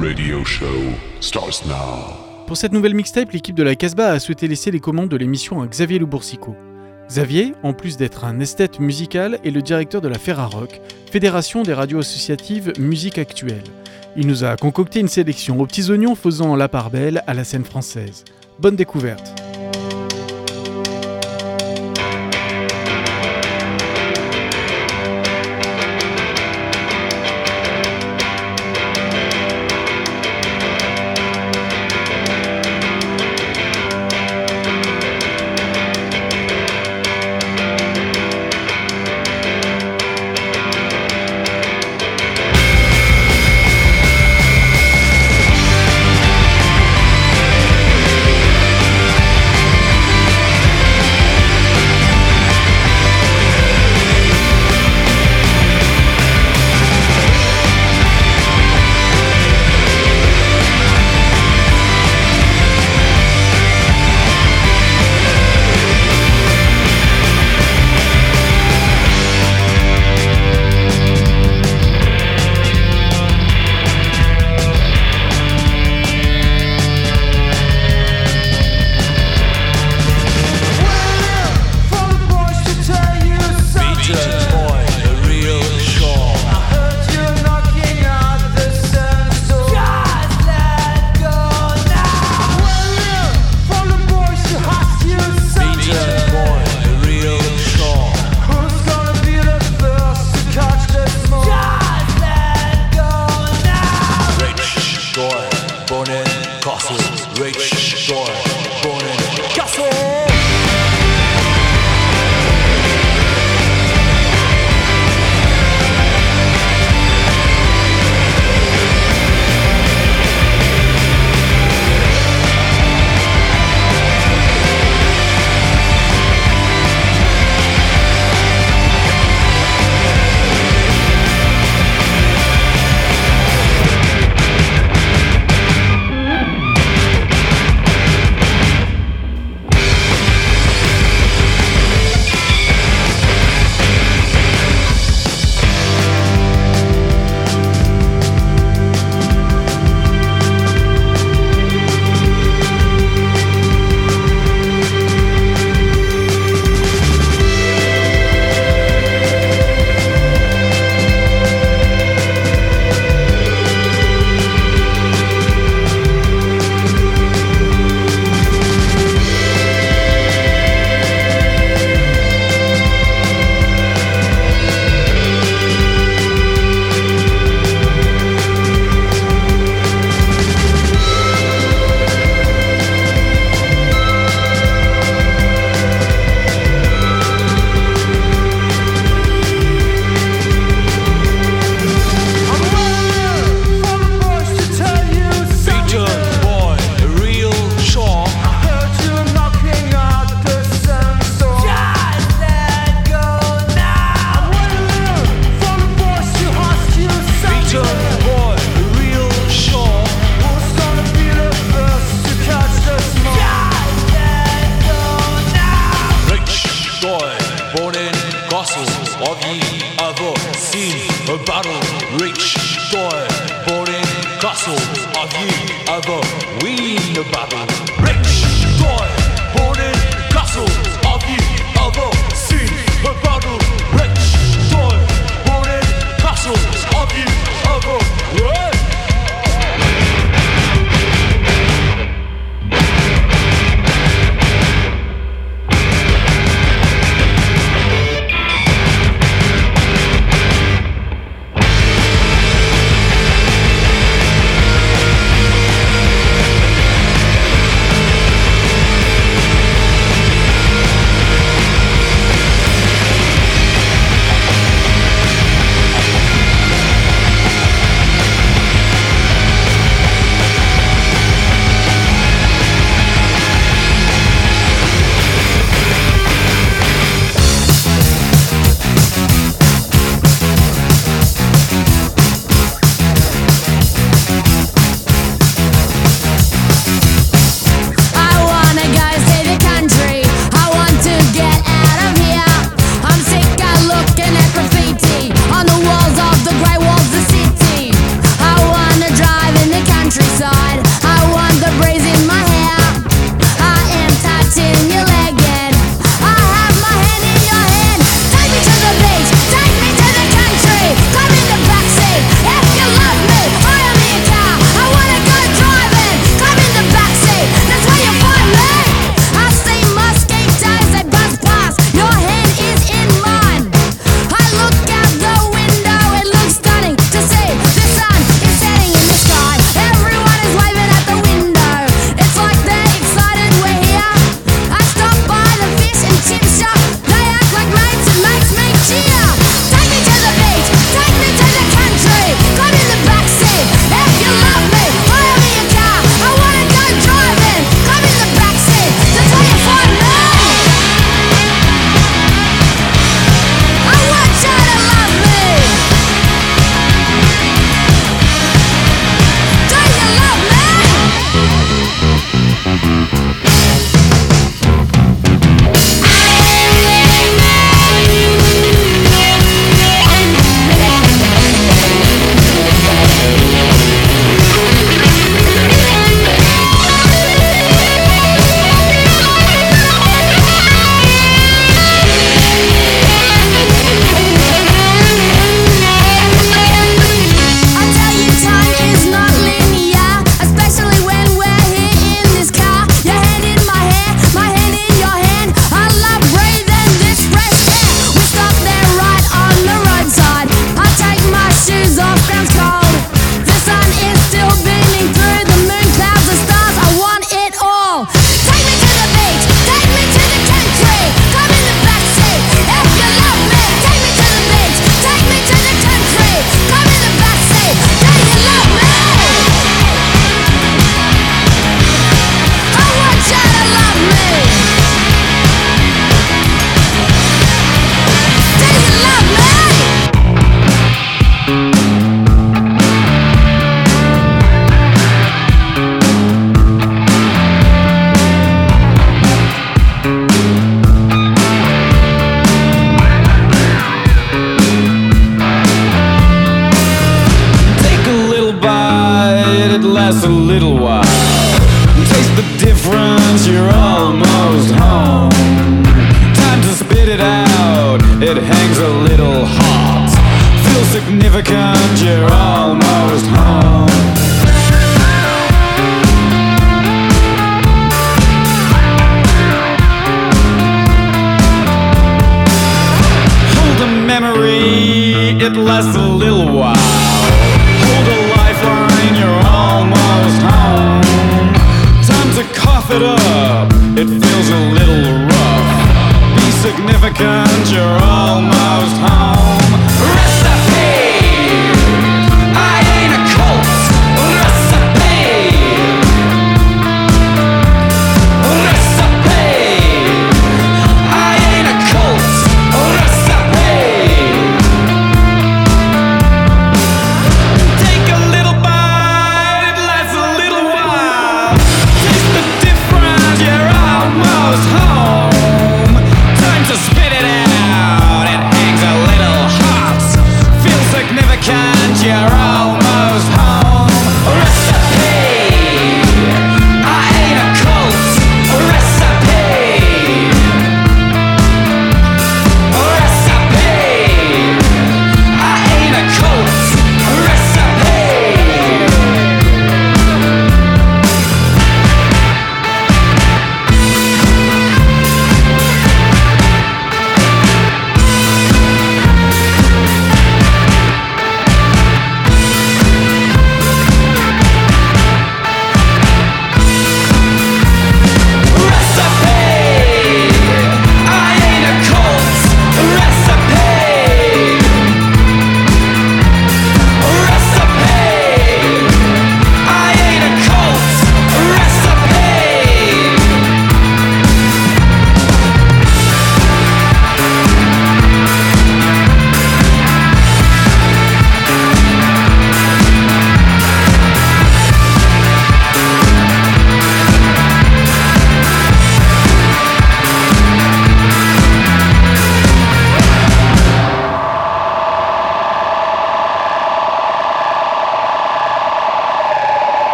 radio show starts now. Pour cette nouvelle mixtape, l'équipe de la Casbah a souhaité laisser les commandes de l'émission à Xavier Le Boursicot. Xavier, en plus d'être un esthète musical, est le directeur de la Ferrarock, Fédération des radios associatives musique actuelle. Il nous a concocté une sélection aux petits oignons faisant la part belle à la scène française. Bonne découverte.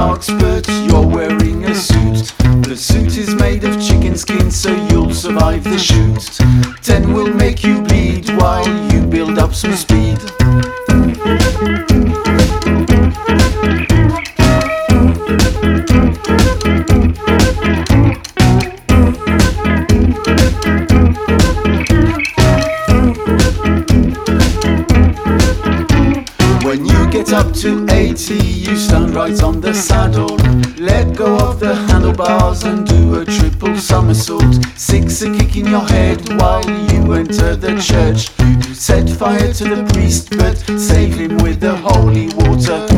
dogs. while you enter the church. You set fire to the priest, but save him with the holy water.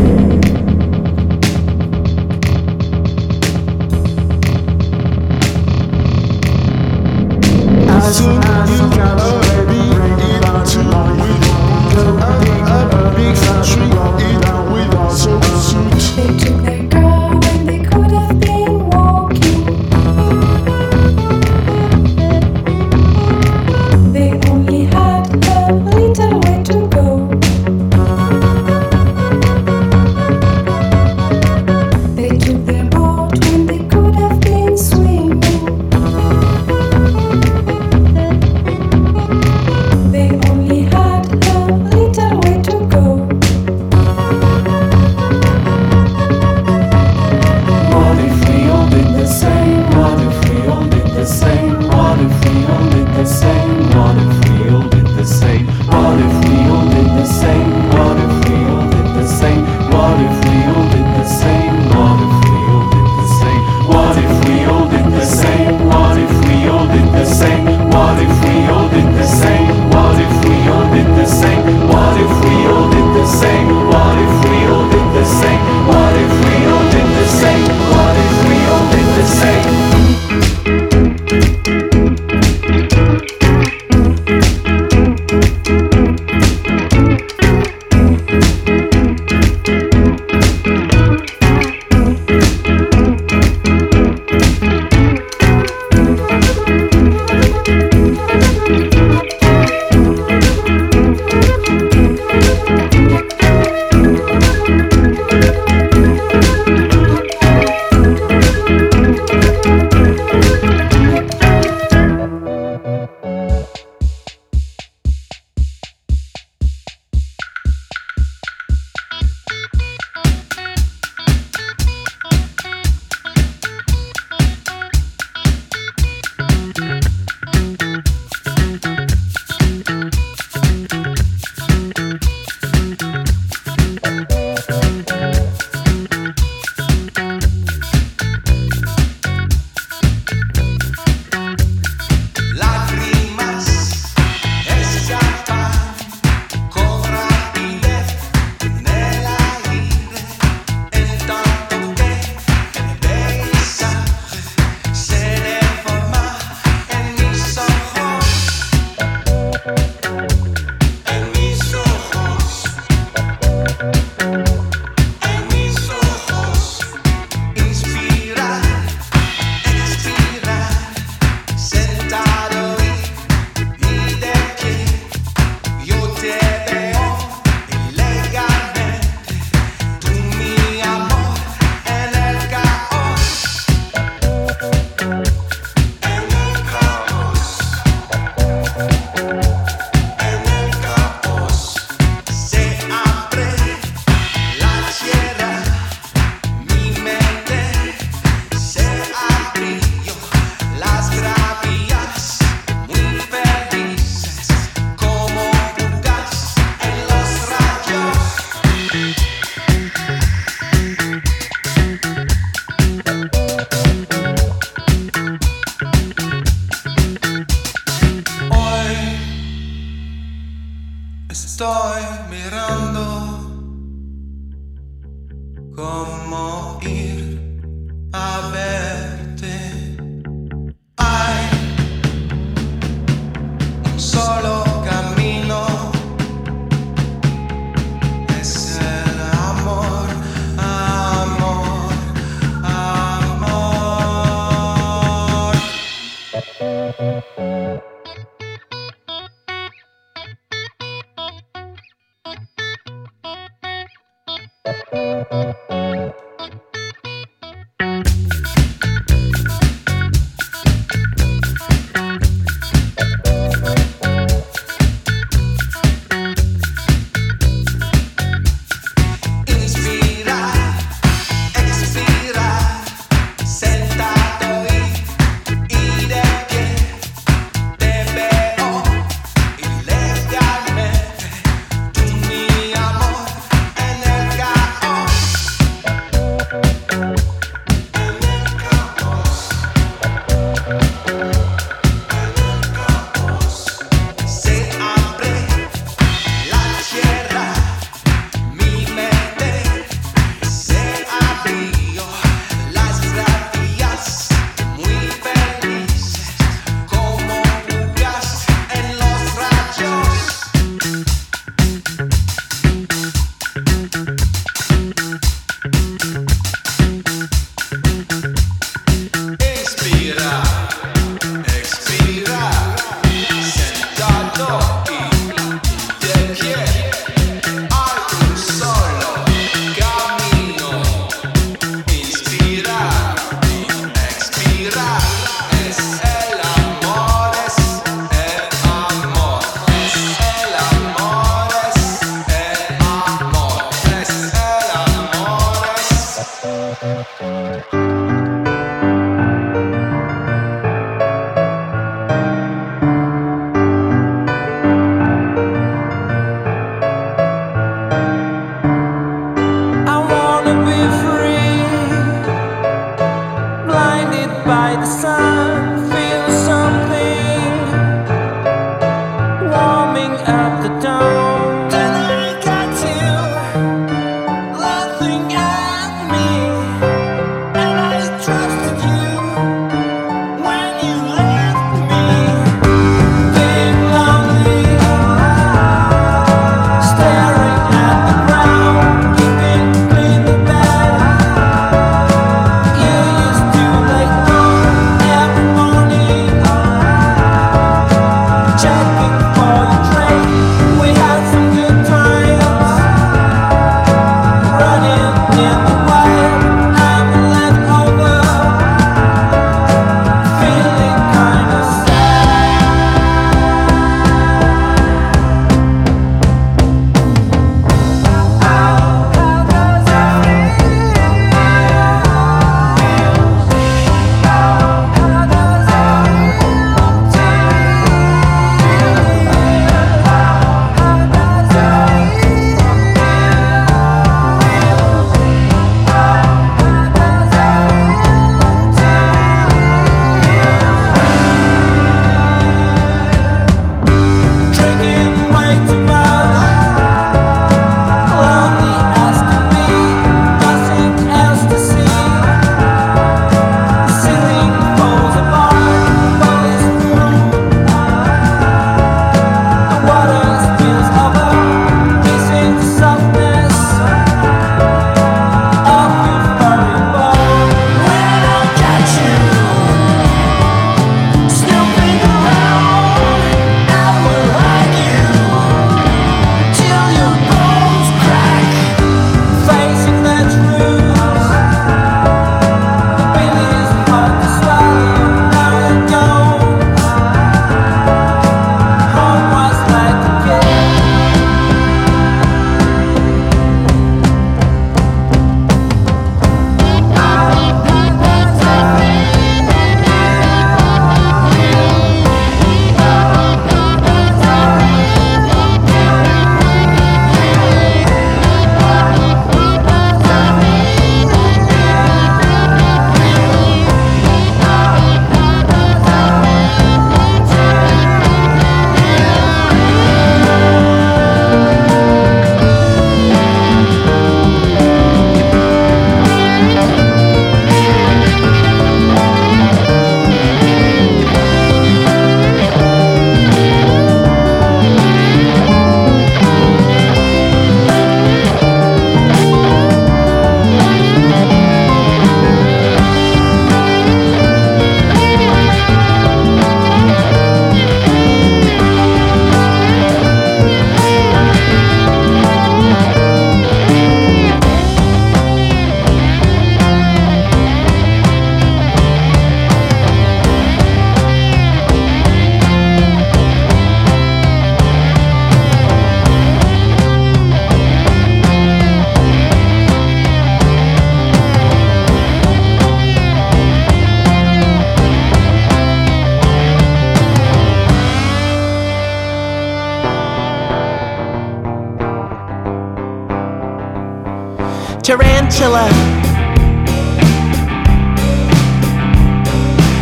Tarantula.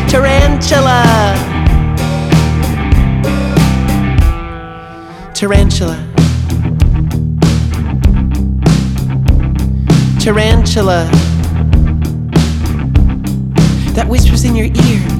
Tarantula. Tarantula. Tarantula. That whispers in your ear.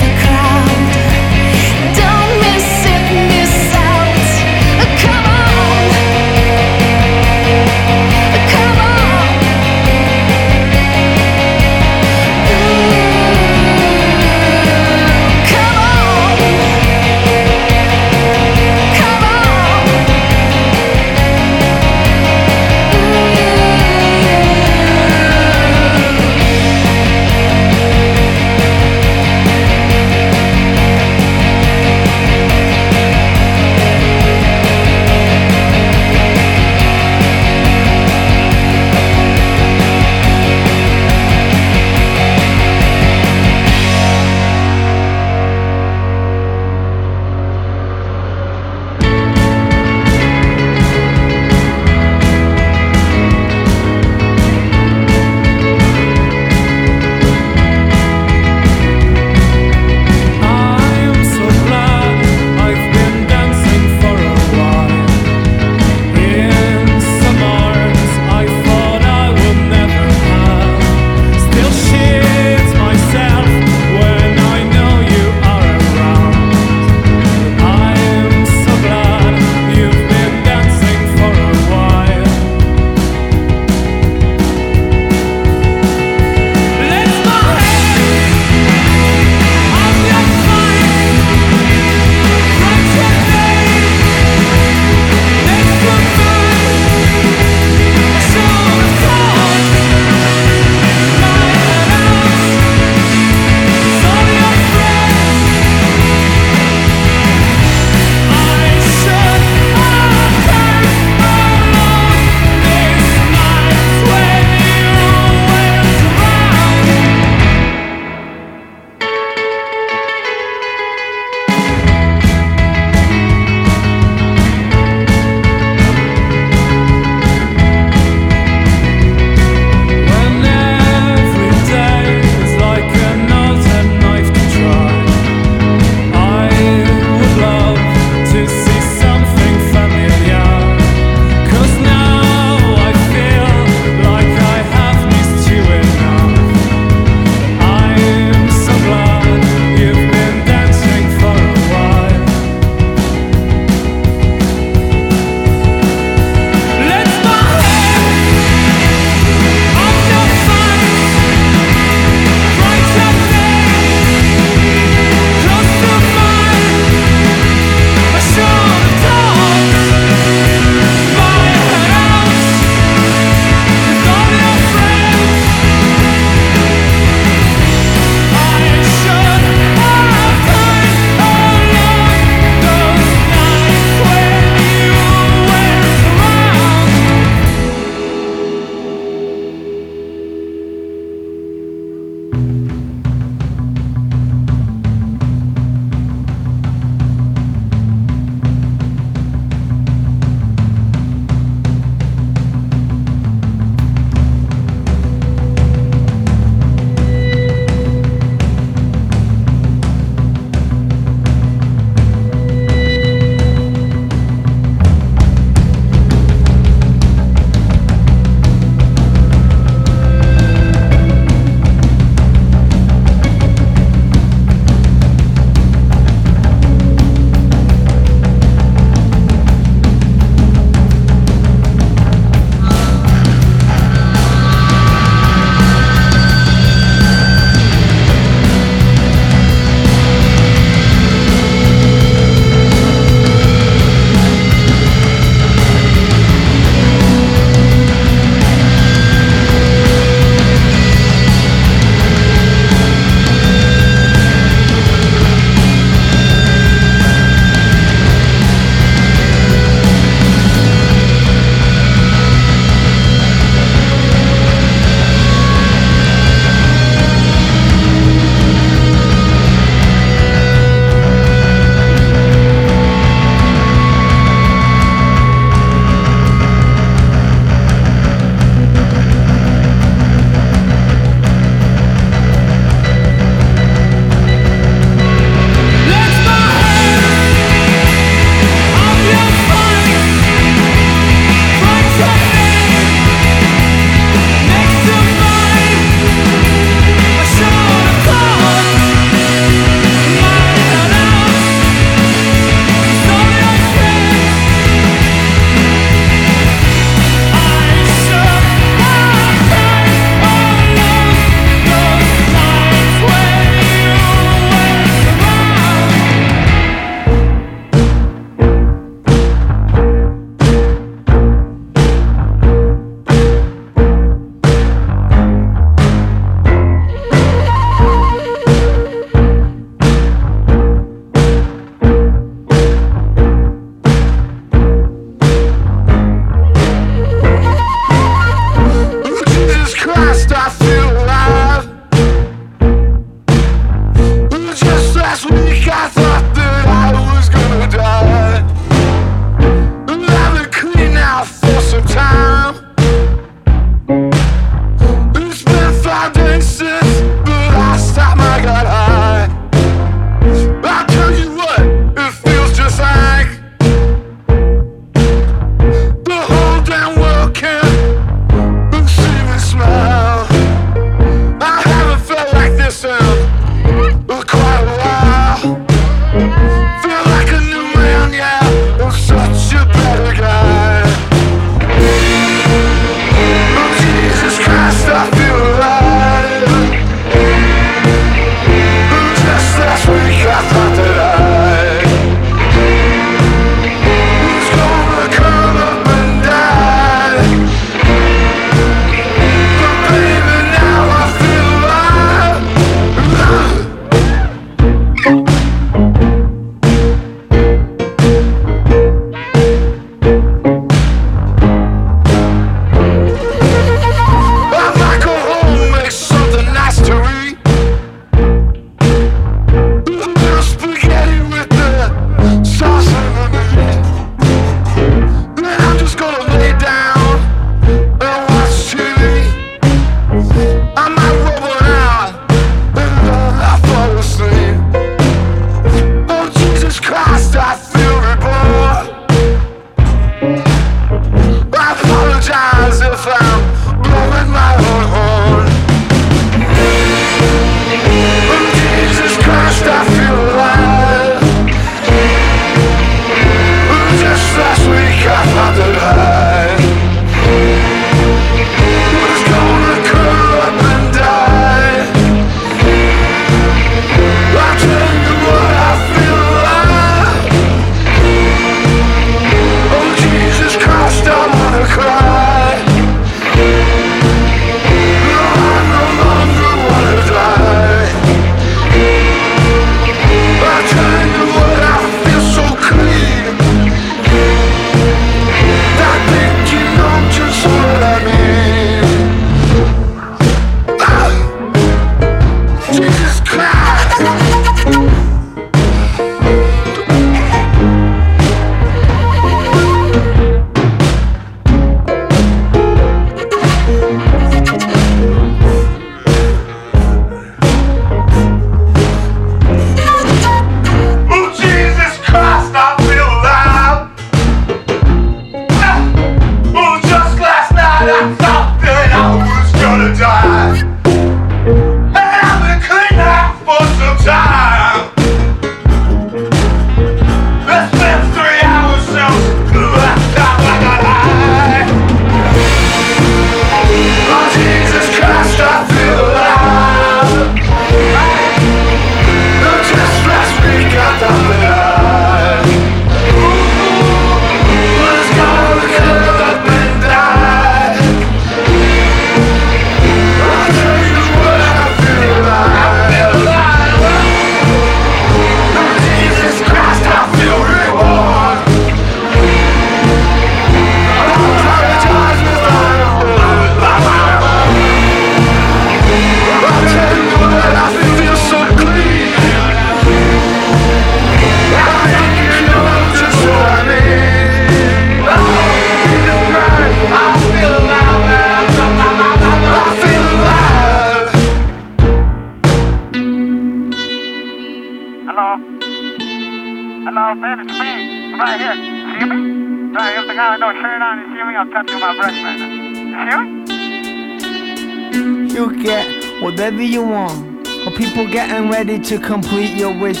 whatever you want. Or people getting ready to complete your wish.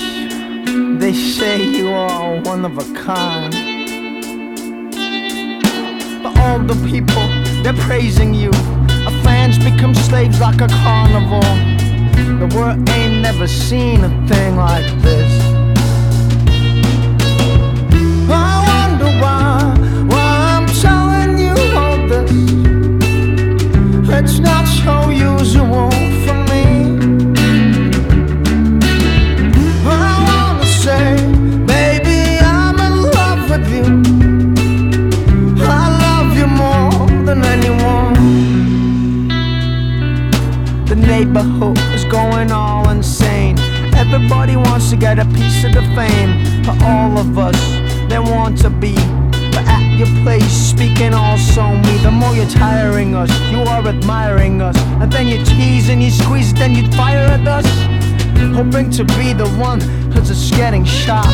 They say you are one of a kind. But all the people, they're praising you. Our fans become slaves like a carnival. The world ain't never seen a thing like this. The neighborhood is going all insane. Everybody wants to get a piece of the fame. For all of us, they want to be. But at your place, speaking also me. The more you're tiring us, you are admiring us. And then you tease and you squeeze, then you fire at us. Hoping to be the one who's just getting shot.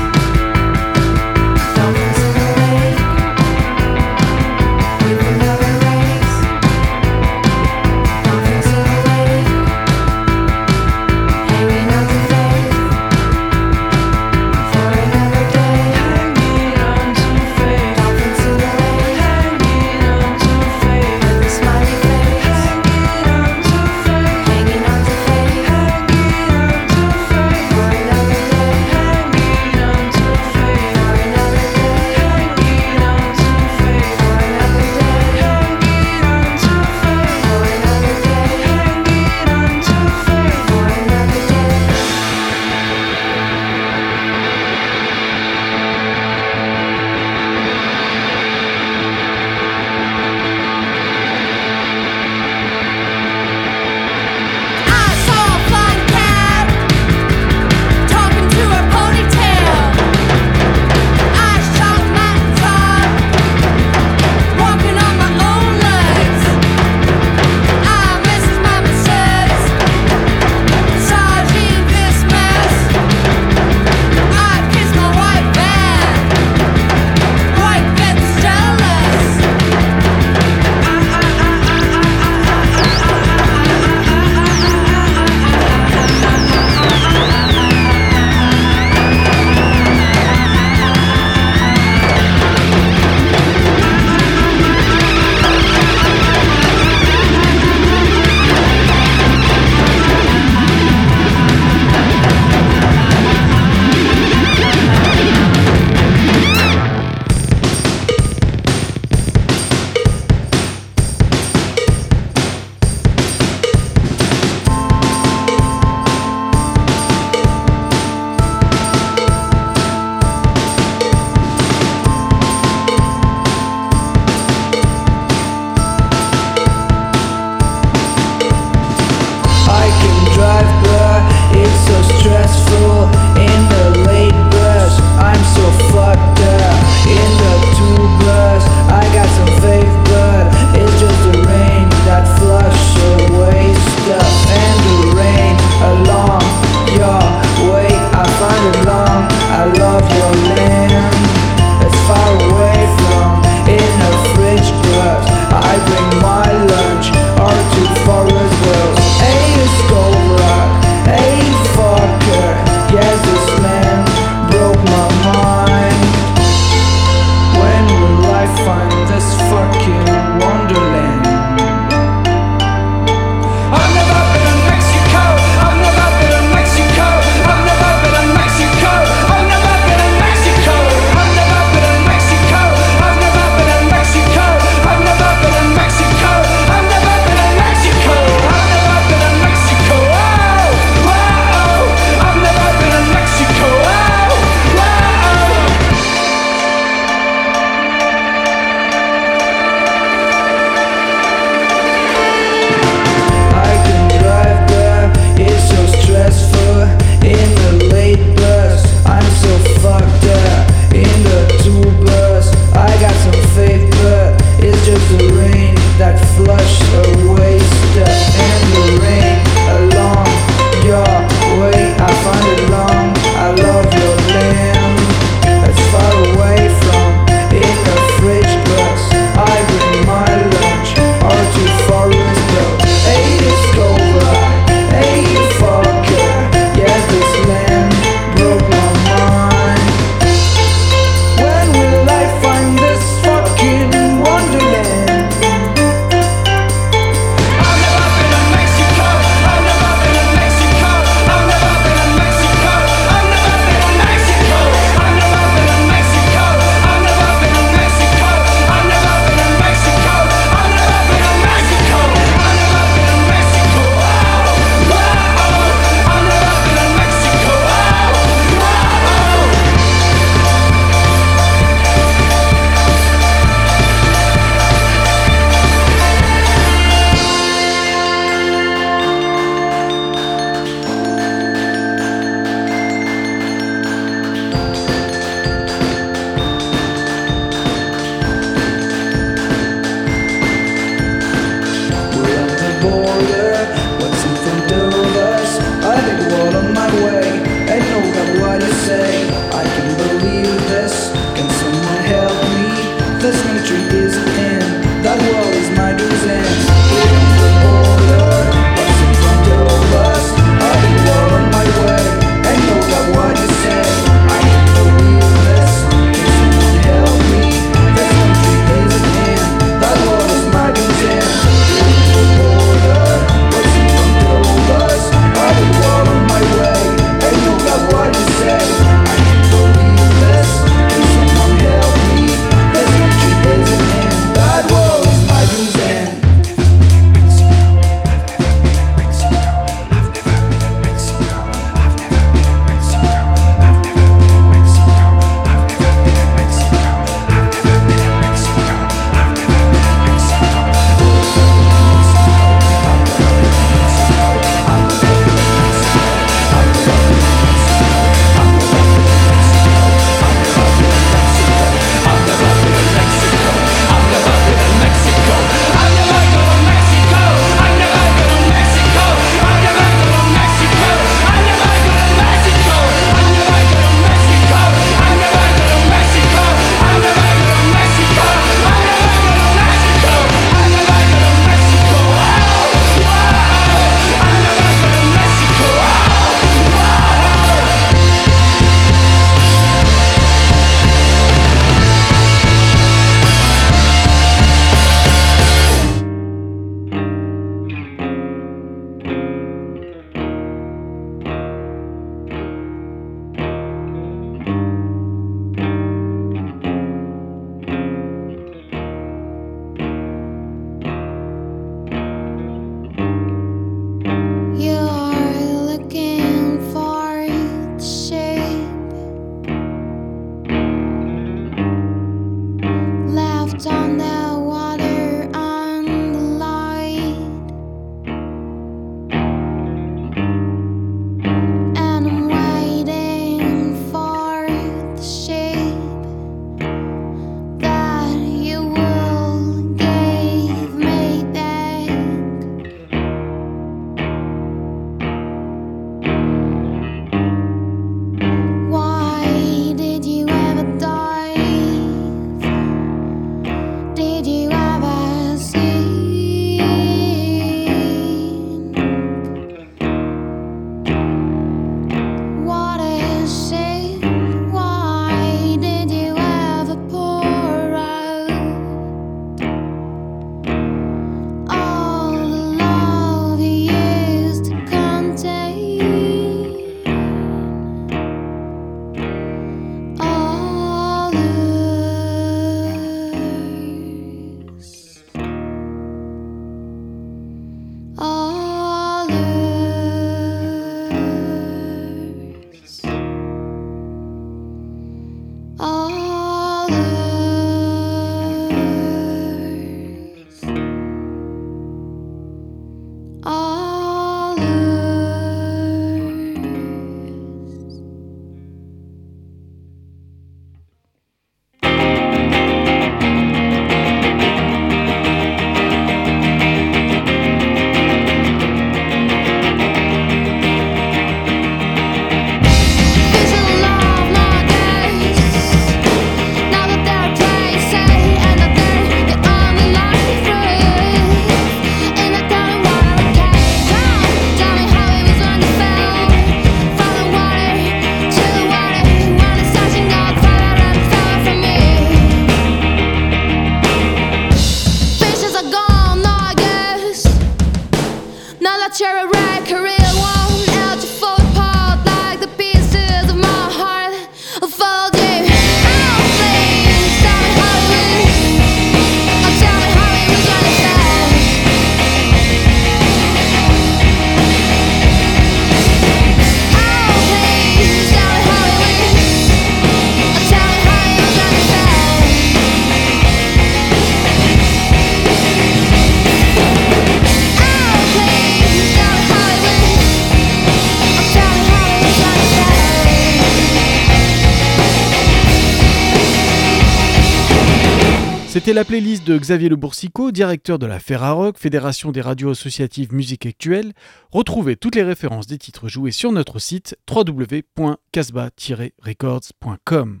C'était la playlist de Xavier Le Boursicot, directeur de la Ferrarock, Fédération des radios associatives musique actuelle. Retrouvez toutes les références des titres joués sur notre site www.casba-records.com.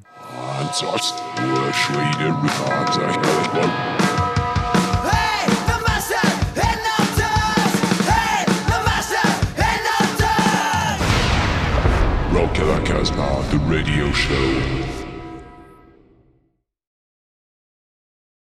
The radio show.